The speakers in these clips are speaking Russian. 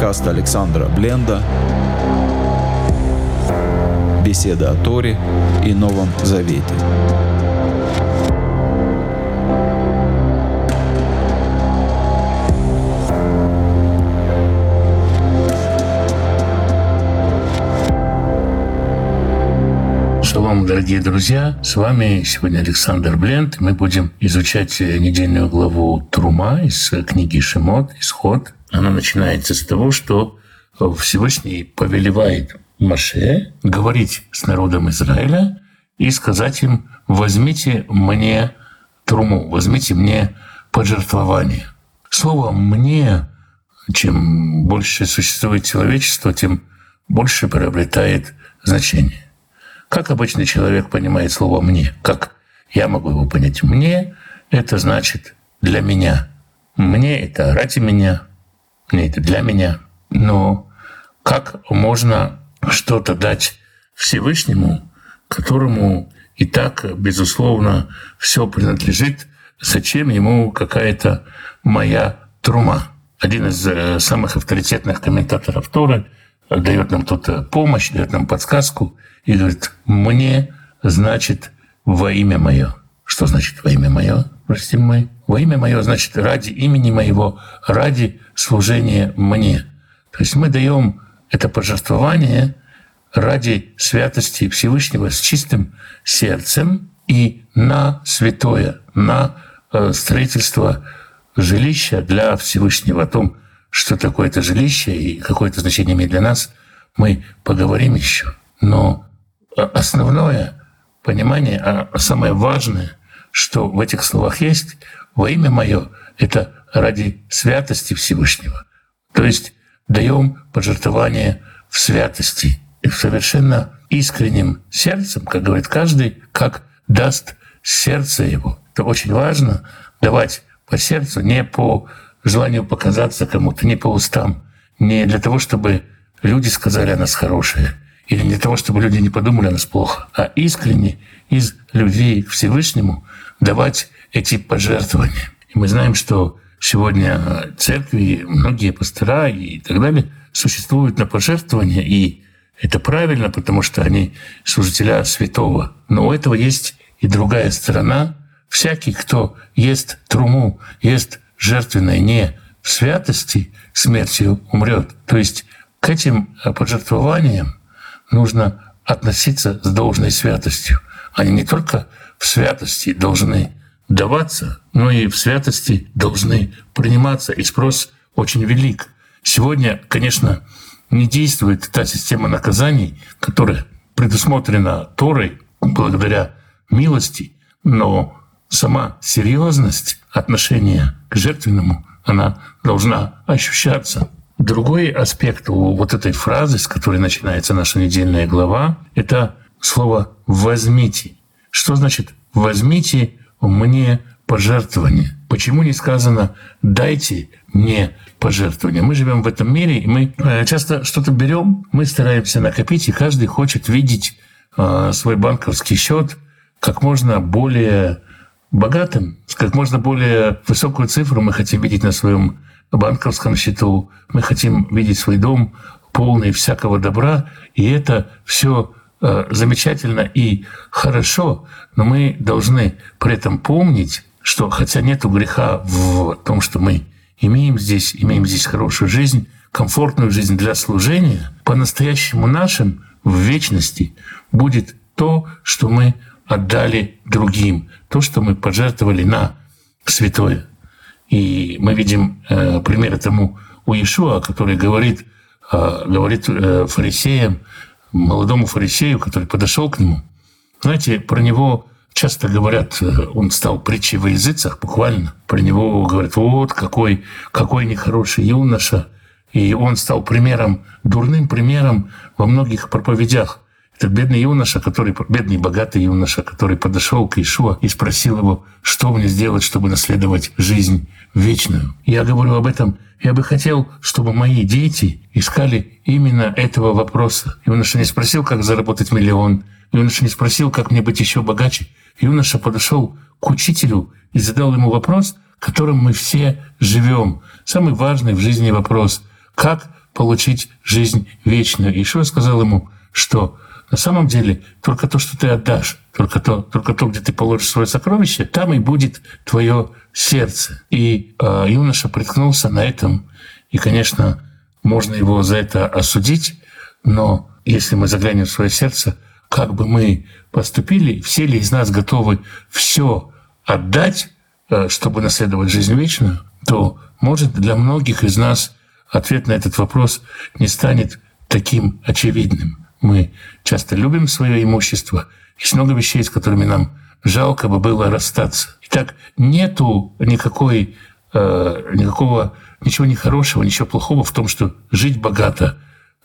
Подкаст Александра Бленда. Беседа о Торе и Новом Завете. Шалом, дорогие друзья! С вами сегодня Александр Бленд. Мы будем изучать недельную главу Трума из книги Шимот, Исход. Она начинается с того, что Всевышний повелевает Маше говорить с народом Израиля и сказать им, возьмите мне труму, возьмите мне пожертвование. Слово «мне», чем больше существует человечество, тем больше приобретает значение. Как обычный человек понимает слово «мне»? Как я могу его понять? «Мне» — это значит «для меня». «Мне» — это ради меня, это для меня. Но как можно что-то дать Всевышнему, которому и так, безусловно, все принадлежит, зачем ему какая-то моя трума? Один из э, самых авторитетных комментаторов Торы дает нам тут э, помощь, дает нам подсказку и говорит, мне значит во имя мое. Что значит во имя мое, прости мой? Во имя мое значит ради имени моего, ради служения мне. То есть мы даем это пожертвование ради святости Всевышнего с чистым сердцем и на святое, на э, строительство жилища для Всевышнего. О том, что такое это жилище и какое это значение имеет для нас, мы поговорим еще. Но основное понимание, а самое важное, что в этих словах есть, во имя мое, это ради святости Всевышнего. То есть даем пожертвование в святости и в совершенно искренним сердцем, как говорит каждый, как даст сердце его. Это очень важно давать по сердцу, не по желанию показаться кому-то, не по устам, не для того, чтобы люди сказали о нас хорошее, или для того, чтобы люди не подумали о нас плохо, а искренне из любви к Всевышнему давать эти пожертвования. И мы знаем, что сегодня церкви, многие пастора и так далее существуют на пожертвования, и это правильно, потому что они служителя святого. Но у этого есть и другая сторона. Всякий, кто ест труму, ест жертвенное не в святости, смертью умрет. То есть к этим пожертвованиям нужно относиться с должной святостью. Они не только в святости должны даваться, но и в святости должны приниматься, и спрос очень велик. Сегодня, конечно, не действует та система наказаний, которая предусмотрена Торой благодаря милости, но сама серьезность отношения к жертвенному, она должна ощущаться. Другой аспект у вот этой фразы, с которой начинается наша недельная глава, это слово «возьмите». Что значит «возьмите мне пожертвование»? Почему не сказано «дайте мне пожертвование»? Мы живем в этом мире, и мы э, часто что-то берем, мы стараемся накопить, и каждый хочет видеть э, свой банковский счет как можно более богатым, как можно более высокую цифру мы хотим видеть на своем банковском счету, мы хотим видеть свой дом полный всякого добра, и это все замечательно и хорошо, но мы должны при этом помнить, что хотя нет греха в том, что мы имеем здесь, имеем здесь хорошую жизнь, комфортную жизнь для служения, по-настоящему нашим в вечности будет то, что мы отдали другим, то, что мы пожертвовали на святое. И мы видим э, пример этому у Иешуа, который говорит, э, говорит э, фарисеям, молодому фарисею, который подошел к нему. Знаете, про него часто говорят, э, он стал притчей во языцах, буквально. Про него говорят, вот какой, какой нехороший юноша. И он стал примером, дурным примером во многих проповедях. Этот бедный юноша, который, бедный богатый юноша, который подошел к Ишуа и спросил его, что мне сделать, чтобы наследовать жизнь вечную. Я говорю об этом. Я бы хотел, чтобы мои дети искали именно этого вопроса. Юноша не спросил, как заработать миллион. Юноша не спросил, как мне быть еще богаче. Юноша подошел к учителю и задал ему вопрос, которым мы все живем. Самый важный в жизни вопрос. Как получить жизнь вечную. И Ишуа сказал ему, что на самом деле только то, что ты отдашь, только то, только то, где ты положишь свое сокровище, там и будет твое сердце. И э, юноша приткнулся на этом, и, конечно, можно его за это осудить, но если мы заглянем в свое сердце, как бы мы поступили, все ли из нас готовы все отдать, э, чтобы наследовать жизнь вечную, то, может, для многих из нас ответ на этот вопрос не станет таким очевидным. Мы часто любим свое имущество. Есть много вещей, с которыми нам жалко бы было расстаться. Итак, нету никакой, э, никакого, ничего нехорошего, ничего плохого в том, что жить богато,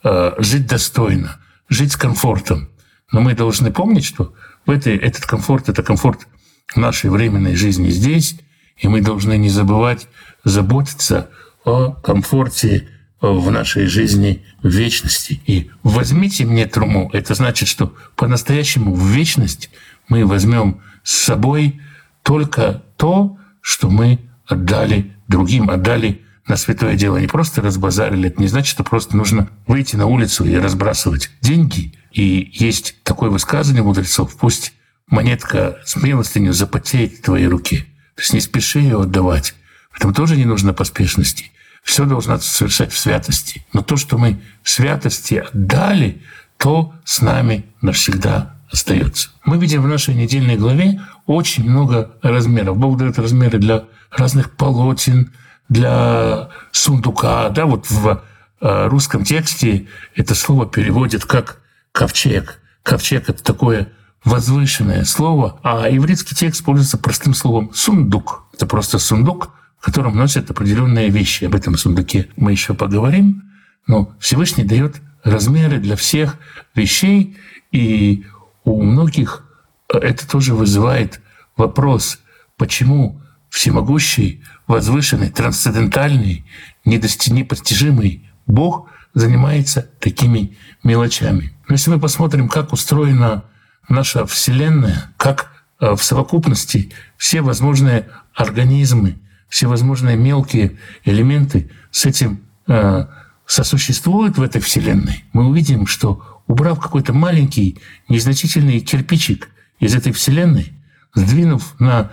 э, жить достойно, жить с комфортом. Но мы должны помнить, что в этой, этот комфорт — это комфорт нашей временной жизни здесь, и мы должны не забывать заботиться о комфорте в нашей жизни в вечности. И возьмите мне труму. Это значит, что по-настоящему в вечность мы возьмем с собой только то, что мы отдали другим, отдали на святое дело. Не просто разбазарили. Это не значит, что просто нужно выйти на улицу и разбрасывать деньги. И есть такое высказывание мудрецов. Пусть монетка с милостынью запотеет в твоей руке. То есть не спеши ее отдавать. В этом тоже не нужно поспешности все должно совершать в святости. Но то, что мы в святости отдали, то с нами навсегда остается. Мы видим в нашей недельной главе очень много размеров. Бог дает размеры для разных полотен, для сундука. Да, вот в э, русском тексте это слово переводит как ковчег. Ковчег — это такое возвышенное слово, а еврейский текст пользуется простым словом «сундук». Это просто сундук — в котором носят определенные вещи. Об этом сундуке мы еще поговорим. Но Всевышний дает размеры для всех вещей, и у многих это тоже вызывает вопрос, почему всемогущий, возвышенный, трансцендентальный, непостижимый Бог занимается такими мелочами. Но если мы посмотрим, как устроена наша Вселенная, как э, в совокупности все возможные организмы всевозможные мелкие элементы с этим э, сосуществуют в этой Вселенной, мы увидим, что убрав какой-то маленький, незначительный кирпичик из этой Вселенной, сдвинув на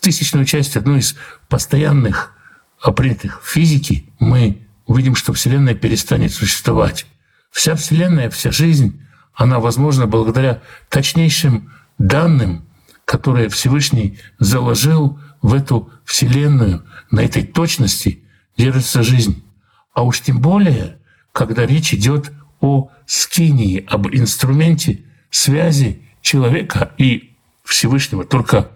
тысячную часть одну из постоянных принятых физики, мы увидим, что Вселенная перестанет существовать. Вся Вселенная, вся жизнь, она возможна благодаря точнейшим данным, которые Всевышний заложил в эту Вселенную, на этой точности держится жизнь. А уж тем более, когда речь идет о скинии, об инструменте связи человека и Всевышнего. Только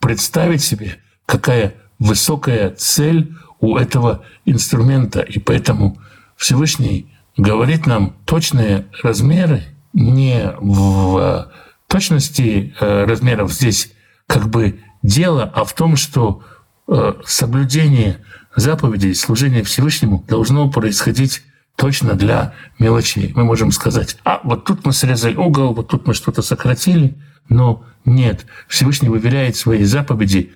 представить себе, какая высокая цель у этого инструмента. И поэтому Всевышний говорит нам точные размеры, не в точности э, размеров здесь как бы дело, а в том, что э, соблюдение заповедей, служение Всевышнему должно происходить точно для мелочей. Мы можем сказать, а вот тут мы срезали угол, вот тут мы что-то сократили, но нет. Всевышний выверяет свои заповеди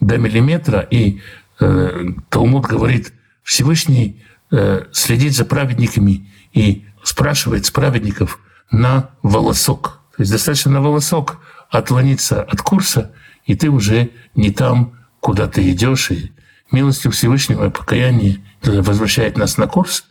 до миллиметра, и э, Талмуд говорит, Всевышний э, следит за праведниками и спрашивает с праведников на волосок. То есть достаточно на волосок отклониться от курса, и ты уже не там, куда ты идешь. И милостью Всевышнего и покаяние возвращает нас на курс,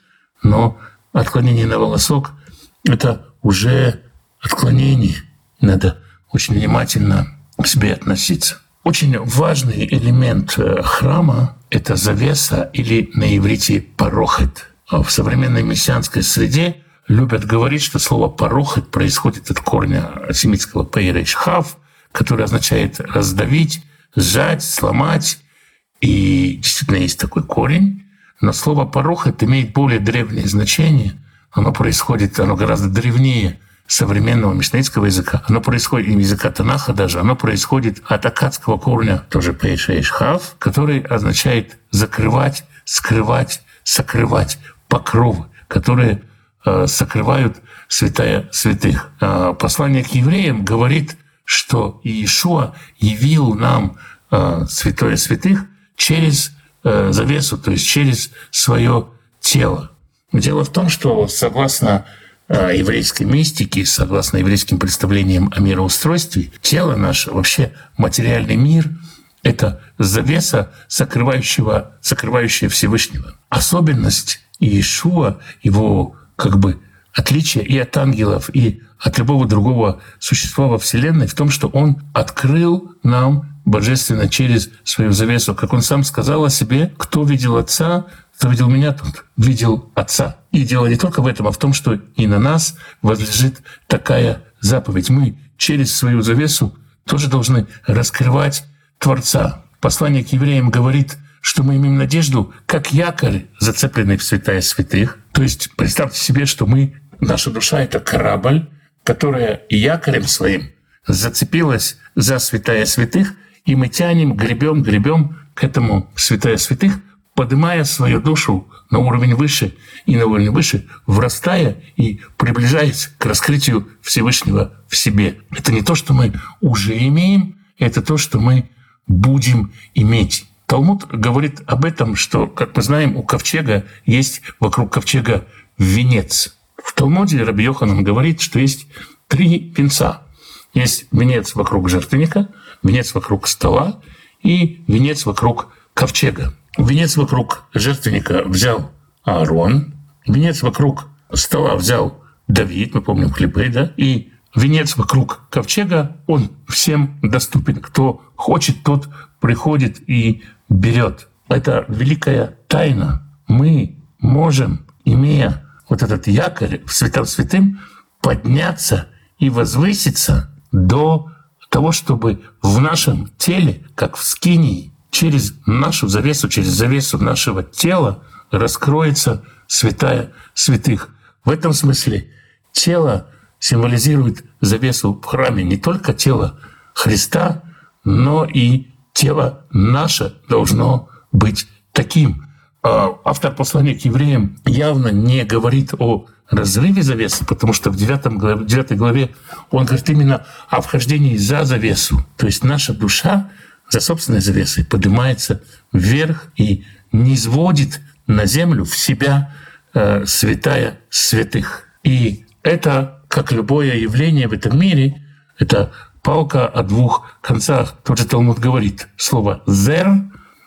но отклонение на волосок — это уже отклонение. Надо очень внимательно к себе относиться. Очень важный элемент э, храма — это завеса или на иврите парохет. А в современной мессианской среде любят говорить, что слово «порохет» происходит от корня семитского «пейреш хав», который означает раздавить, сжать, сломать. И действительно есть такой корень. Но слово «порохет» имеет более древнее значение. Оно происходит, оно гораздо древнее современного мишнаитского языка. Оно происходит, и языка Танаха даже, оно происходит от акадского корня, тоже хав, который означает закрывать, скрывать, сокрывать, покровы, которые э, сокрывают святая святых. Э, послание к евреям говорит – что Иешуа явил нам э, святое святых через э, завесу, то есть через свое тело. Дело в том, что согласно э, еврейской мистике, согласно еврейским представлениям о мироустройстве, тело наше, вообще материальный мир — это завеса, закрывающего, закрывающая Всевышнего. Особенность Иешуа, его как бы отличие и от ангелов, и от любого другого существа во Вселенной в том, что он открыл нам божественно через свою завесу. Как он сам сказал о себе, кто видел Отца, кто видел меня, тот видел Отца. И дело не только в этом, а в том, что и на нас возлежит такая заповедь. Мы через свою завесу тоже должны раскрывать Творца. Послание к евреям говорит, что мы имеем надежду, как якорь, зацепленный в святая святых. То есть представьте себе, что мы, наша душа — это корабль, которая якорем своим зацепилась за святая святых — и мы тянем, гребем, гребем к этому святая святых, поднимая свою душу на уровень выше и на уровень выше, врастая и приближаясь к раскрытию Всевышнего в себе. Это не то, что мы уже имеем, это то, что мы будем иметь. Талмуд говорит об этом, что, как мы знаем, у ковчега есть вокруг ковчега венец. В Талмуде Раби Йоханан говорит, что есть три венца. Есть венец вокруг жертвенника — венец вокруг стола и венец вокруг ковчега. Венец вокруг жертвенника взял Аарон, венец вокруг стола взял Давид, мы помним хлебы, да, и венец вокруг ковчега, он всем доступен. Кто хочет, тот приходит и берет. Это великая тайна. Мы можем, имея вот этот якорь в святом святым, подняться и возвыситься до того, чтобы в нашем теле, как в скинии, через нашу завесу, через завесу нашего тела раскроется святая святых. В этом смысле тело символизирует завесу в храме. Не только тело Христа, но и тело наше должно быть таким. А автор послания к евреям явно не говорит о разрыве завесы, потому что в 9 главе, 9 главе он говорит именно о вхождении за завесу. То есть наша душа за собственной завесой поднимается вверх и не сводит на землю в себя э, святая святых. И это, как любое явление в этом мире, это палка о двух концах. Тот же Талмуд говорит, слово «зер»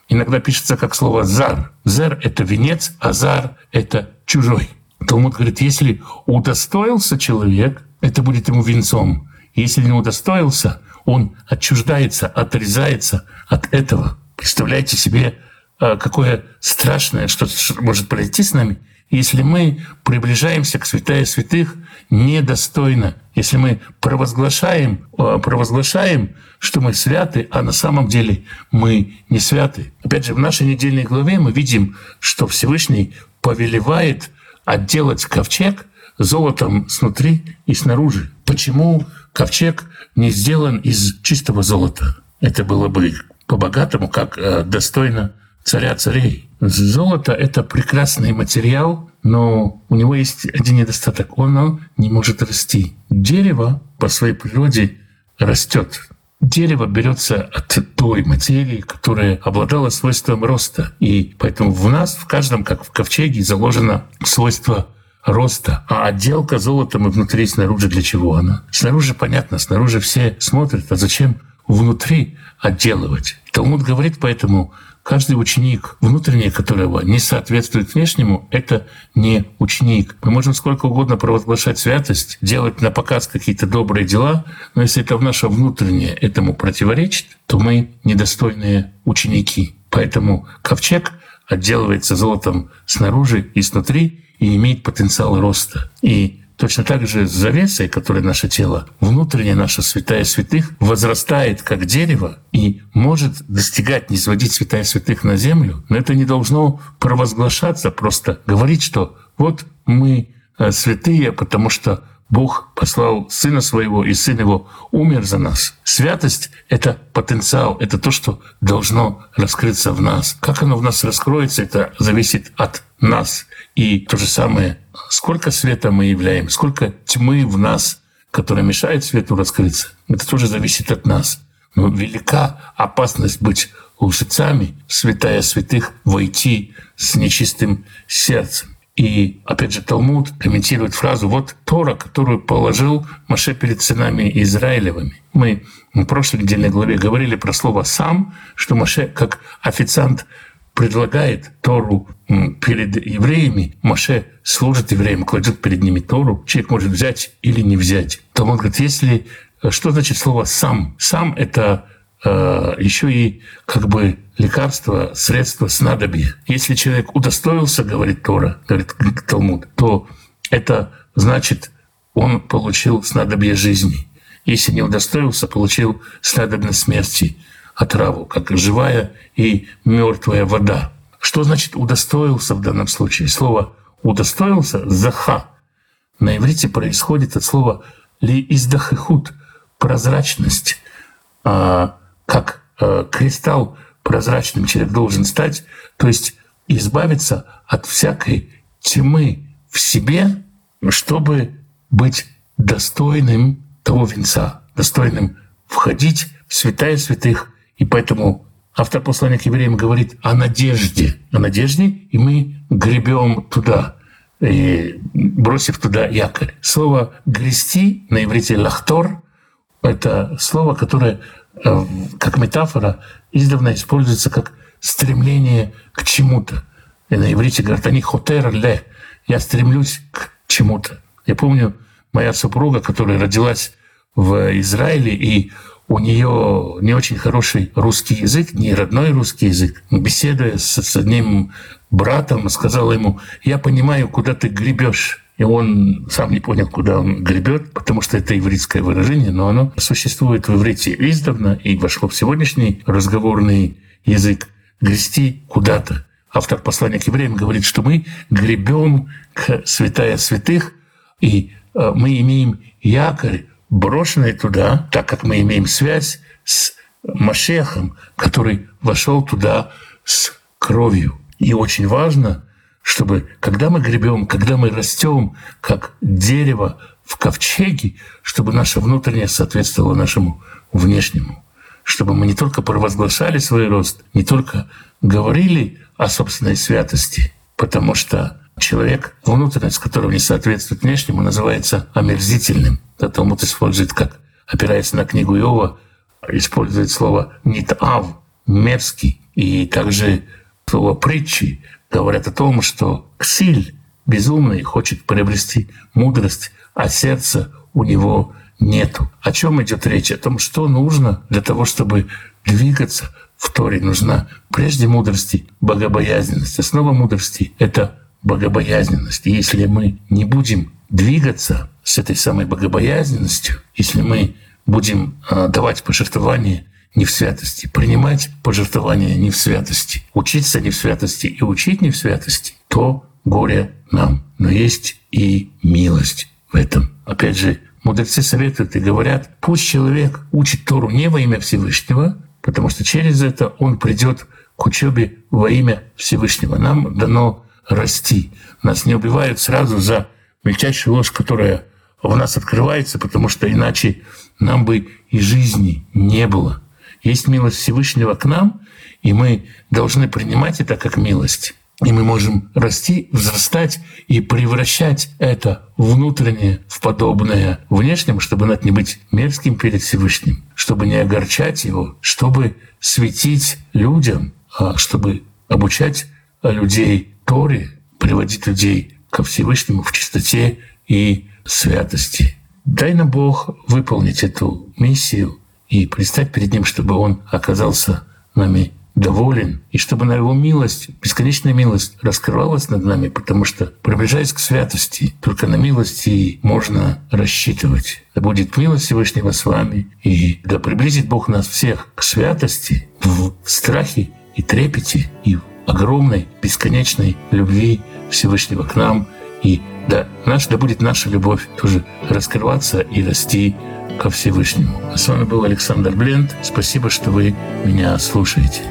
иногда пишется как слово «зар». «Зер» — это венец, а «зар» — это чужой. Талмуд говорит, если удостоился человек, это будет ему венцом. Если не удостоился, он отчуждается, отрезается от этого. Представляете себе, а, какое страшное, что может произойти с нами, если мы приближаемся к святая святых недостойно, если мы провозглашаем, а, провозглашаем, что мы святы, а на самом деле мы не святы. Опять же, в нашей недельной главе мы видим, что Всевышний повелевает отделать ковчег золотом снутри и снаружи. Почему ковчег не сделан из чистого золота? Это было бы по-богатому, как э, достойно царя царей. Золото — это прекрасный материал, но у него есть один недостаток. Он не может расти. Дерево по своей природе растет. Дерево берется от той материи, которая обладала свойством роста. И поэтому в нас, в каждом, как в ковчеге, заложено свойство роста. А отделка золотом и внутри и снаружи для чего она? Снаружи понятно, снаружи все смотрят, а зачем внутри отделывать? Талмуд говорит поэтому, Каждый ученик, внутреннее которого не соответствует внешнему, это не ученик. Мы можем сколько угодно провозглашать святость, делать на показ какие-то добрые дела, но если это в наше внутреннее этому противоречит, то мы недостойные ученики. Поэтому ковчег отделывается золотом снаружи и снутри и имеет потенциал роста. И Точно так же с завесой, которая наше тело, внутренняя наша святая святых возрастает как дерево и может достигать, не сводить святая святых на землю, но это не должно провозглашаться, просто говорить, что вот мы э, святые, потому что Бог послал Сына Своего, и Сын Его умер за нас. Святость — это потенциал, это то, что должно раскрыться в нас. Как оно в нас раскроется, это зависит от нас. И то же самое, сколько света мы являем, сколько тьмы в нас, которая мешает свету раскрыться, это тоже зависит от нас. Но велика опасность быть лжецами, святая святых, войти с нечистым сердцем. И, опять же, Талмуд комментирует фразу «Вот Тора, которую положил Маше перед сынами Израилевыми». Мы в прошлой недельной главе говорили про слово «сам», что Маше как официант предлагает Тору перед евреями, Маше служит евреям, кладет перед ними Тору, человек может взять или не взять. Талмуд говорит, если... Что значит слово «сам»? «Сам» — это э, еще и как бы лекарство, средство снадобья. Если человек удостоился, говорит Тора, говорит Талмуд, то это значит, он получил снадобье жизни. Если не удостоился, получил снадобье смерти, отраву, как живая и мертвая вода. Что значит удостоился в данном случае? Слово удостоился заха на иврите происходит от слова ли издахихут прозрачность, а, как а, кристалл прозрачным человек должен стать, то есть избавиться от всякой тьмы в себе, чтобы быть достойным того венца, достойным входить в святая святых. И поэтому автор послания к евреям говорит о надежде, о надежде, и мы гребем туда, и бросив туда якорь. Слово «грести» на иврите «лахтор» — это слово, которое Э, как метафора издавна используется как стремление к чему-то. И на иврите говорят, они хотер ле, я стремлюсь к чему-то. Я помню, моя супруга, которая родилась в Израиле, и у нее не очень хороший русский язык, не родной русский язык. Беседуя с, с одним братом, сказала ему, я понимаю, куда ты гребешь и он сам не понял, куда он гребет, потому что это ивритское выражение, но оно существует в иврите издавна и вошло в сегодняшний разговорный язык грести куда-то. Автор послания к евреям говорит, что мы гребем к святая святых, и э, мы имеем якорь, брошенный туда, так как мы имеем связь с Машехом, который вошел туда с кровью. И очень важно, чтобы когда мы гребем, когда мы растем, как дерево в ковчеге, чтобы наше внутреннее соответствовало нашему внешнему, чтобы мы не только провозглашали свой рост, не только говорили о собственной святости, потому что человек, внутренность которого не соответствует внешнему, называется омерзительным. Да, Талмуд использует, как опирается на книгу Иова, использует слово «нитав», «мерзкий», и также слово «притчи», говорят о том, что Ксиль, безумный, хочет приобрести мудрость, а сердца у него нету. О чем идет речь? О том, что нужно для того, чтобы двигаться в Торе. Нужна прежде мудрости богобоязненность. Основа мудрости — это богобоязненность. Если мы не будем двигаться с этой самой богобоязненностью, если мы будем а, давать пожертвования не в святости, принимать пожертвования не в святости, учиться не в святости и учить не в святости, то горе нам. Но есть и милость в этом. Опять же, мудрецы советуют и говорят, пусть человек учит Тору не во имя Всевышнего, потому что через это он придет к учебе во имя Всевышнего. Нам дано расти. Нас не убивают сразу за мельчайшую ложь, которая в нас открывается, потому что иначе нам бы и жизни не было. Есть милость Всевышнего к нам, и мы должны принимать это как милость. И мы можем расти, взрастать и превращать это внутреннее в подобное внешнем, чтобы над не быть мерзким перед Всевышним, чтобы не огорчать его, чтобы светить людям, а чтобы обучать людей Торе, приводить людей ко Всевышнему в чистоте и святости. Дай нам Бог выполнить эту миссию и предстать перед Ним, чтобы Он оказался нами доволен, и чтобы на Его милость, бесконечная милость раскрывалась над нами, потому что, приближаясь к святости, только на милости можно рассчитывать. Да будет милость Всевышнего с вами, и да приблизит Бог нас всех к святости в страхе и трепете, и в огромной, бесконечной любви Всевышнего к нам, и да, наш, да будет наша любовь тоже раскрываться и расти ко Всевышнему. А с вами был Александр Бленд. Спасибо, что вы меня слушаете.